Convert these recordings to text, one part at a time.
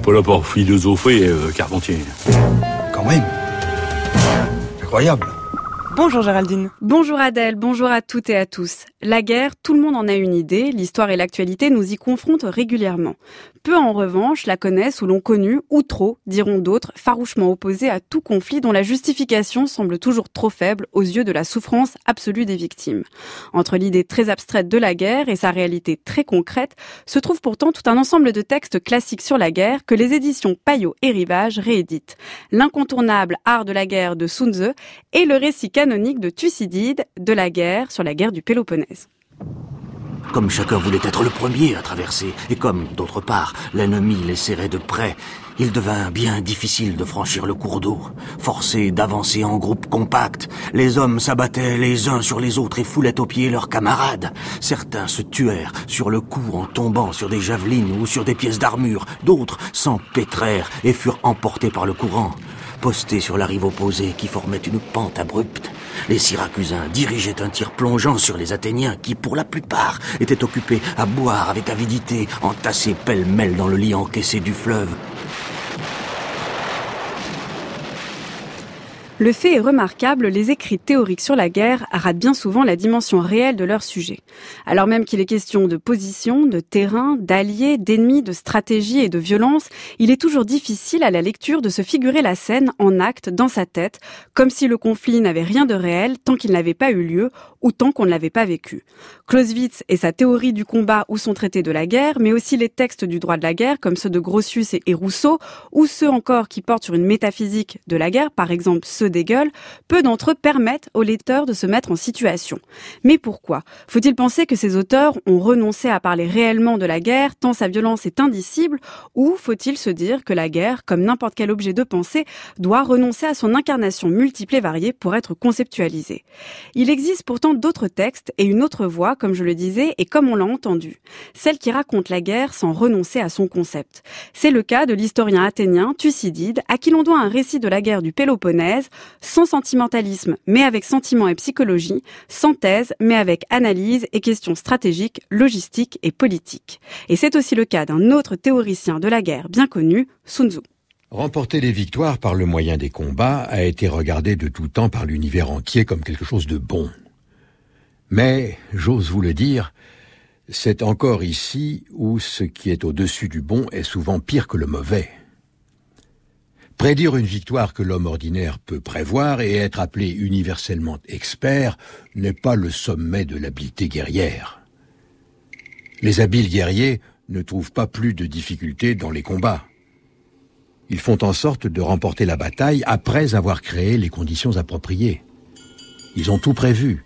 pas là pour philosopher, euh, Carpentier. Quand même. Incroyable. Bonjour Géraldine. Bonjour Adèle, bonjour à toutes et à tous. La guerre, tout le monde en a une idée, l'histoire et l'actualité nous y confrontent régulièrement. Peu en revanche la connaissent ou l'ont connue, ou trop, diront d'autres, farouchement opposés à tout conflit dont la justification semble toujours trop faible aux yeux de la souffrance absolue des victimes. Entre l'idée très abstraite de la guerre et sa réalité très concrète, se trouve pourtant tout un ensemble de textes classiques sur la guerre que les éditions Payot et Rivage rééditent. L'incontournable Art de la guerre de Sun Tzu et le récit de Thucydide de la guerre sur la guerre du Péloponnèse. Comme chacun voulait être le premier à traverser, et comme, d'autre part, l'ennemi les serrait de près, il devint bien difficile de franchir le cours d'eau. Forcés d'avancer en groupe compact, les hommes s'abattaient les uns sur les autres et foulaient aux pieds leurs camarades. Certains se tuèrent sur le coup en tombant sur des javelines ou sur des pièces d'armure. D'autres s'empêtrèrent et furent emportés par le courant. Postés sur la rive opposée qui formait une pente abrupte, les Syracusains dirigeaient un tir plongeant sur les Athéniens qui, pour la plupart, étaient occupés à boire avec avidité, entassés pêle-mêle dans le lit encaissé du fleuve. Le fait est remarquable, les écrits théoriques sur la guerre ratent bien souvent la dimension réelle de leur sujet. Alors même qu'il est question de position, de terrain, d'alliés, d'ennemis, de stratégie et de violence, il est toujours difficile à la lecture de se figurer la scène en acte dans sa tête, comme si le conflit n'avait rien de réel tant qu'il n'avait pas eu lieu ou tant qu'on ne l'avait pas vécu. Clausewitz et sa théorie du combat ou son traité de la guerre, mais aussi les textes du droit de la guerre comme ceux de Grotius et Rousseau, ou ceux encore qui portent sur une métaphysique de la guerre, par exemple ceux des peu d'entre eux permettent aux lecteurs de se mettre en situation. Mais pourquoi? Faut-il penser que ces auteurs ont renoncé à parler réellement de la guerre tant sa violence est indicible ou faut-il se dire que la guerre, comme n'importe quel objet de pensée, doit renoncer à son incarnation multiple et variée pour être conceptualisée? Il existe pourtant d'autres textes et une autre voix, comme je le disais, et comme on l'a entendu, celle qui raconte la guerre sans renoncer à son concept. C'est le cas de l'historien athénien Thucydide, à qui l'on doit un récit de la guerre du Péloponnèse, sans sentimentalisme, mais avec sentiment et psychologie, sans thèse, mais avec analyse et questions stratégiques, logistiques et politiques. Et c'est aussi le cas d'un autre théoricien de la guerre bien connu, Sun Tzu. Remporter des victoires par le moyen des combats a été regardé de tout temps par l'univers entier comme quelque chose de bon. Mais, j'ose vous le dire, c'est encore ici où ce qui est au-dessus du bon est souvent pire que le mauvais. Prédire une victoire que l'homme ordinaire peut prévoir et être appelé universellement expert n'est pas le sommet de l'habileté guerrière. Les habiles guerriers ne trouvent pas plus de difficultés dans les combats. Ils font en sorte de remporter la bataille après avoir créé les conditions appropriées. Ils ont tout prévu,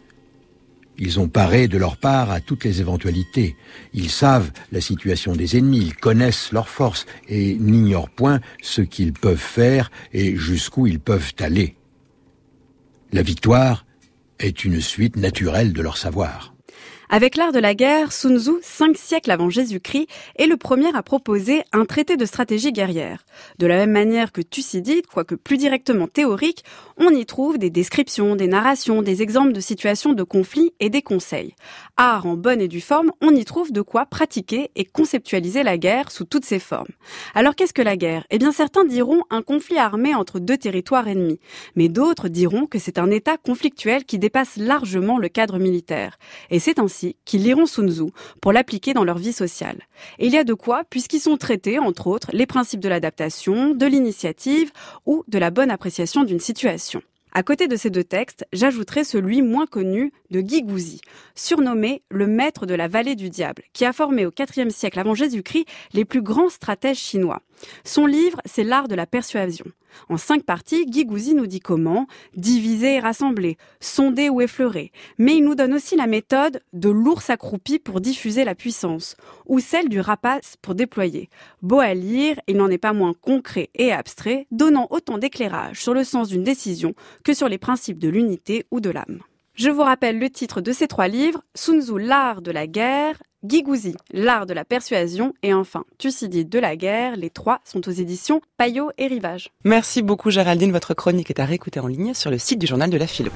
ils ont paré de leur part à toutes les éventualités. Ils savent la situation des ennemis, ils connaissent leurs forces et n'ignorent point ce qu'ils peuvent faire et jusqu'où ils peuvent aller. La victoire est une suite naturelle de leur savoir. Avec l'art de la guerre, Sun Tzu, cinq siècles avant Jésus-Christ, est le premier à proposer un traité de stratégie guerrière. De la même manière que Thucydide, quoique plus directement théorique, on y trouve des descriptions, des narrations, des exemples de situations de conflit et des conseils. Art en bonne et due forme, on y trouve de quoi pratiquer et conceptualiser la guerre sous toutes ses formes. Alors qu'est-ce que la guerre? Eh bien certains diront un conflit armé entre deux territoires ennemis, mais d'autres diront que c'est un état conflictuel qui dépasse largement le cadre militaire. Et c'est ainsi qui liront Sun Tzu pour l'appliquer dans leur vie sociale. Et il y a de quoi, puisqu'ils sont traités, entre autres, les principes de l'adaptation, de l'initiative ou de la bonne appréciation d'une situation. À côté de ces deux textes, j'ajouterai celui moins connu de Guy surnommé le maître de la vallée du diable, qui a formé au IVe siècle avant Jésus-Christ les plus grands stratèges chinois. Son livre, c'est l'art de la persuasion. En cinq parties, Guy nous dit comment diviser et rassembler, sonder ou effleurer. Mais il nous donne aussi la méthode de l'ours accroupi pour diffuser la puissance, ou celle du rapace pour déployer. Beau à lire, il n'en est pas moins concret et abstrait, donnant autant d'éclairage sur le sens d'une décision que sur les principes de l'unité ou de l'âme. Je vous rappelle le titre de ces trois livres, Sun Tzu, l'art de la guerre, Guigouzi, l'art de la persuasion et enfin Thucydide de la guerre. Les trois sont aux éditions Payot et Rivage. Merci beaucoup Géraldine. Votre chronique est à réécouter en ligne sur le site du journal de la philo.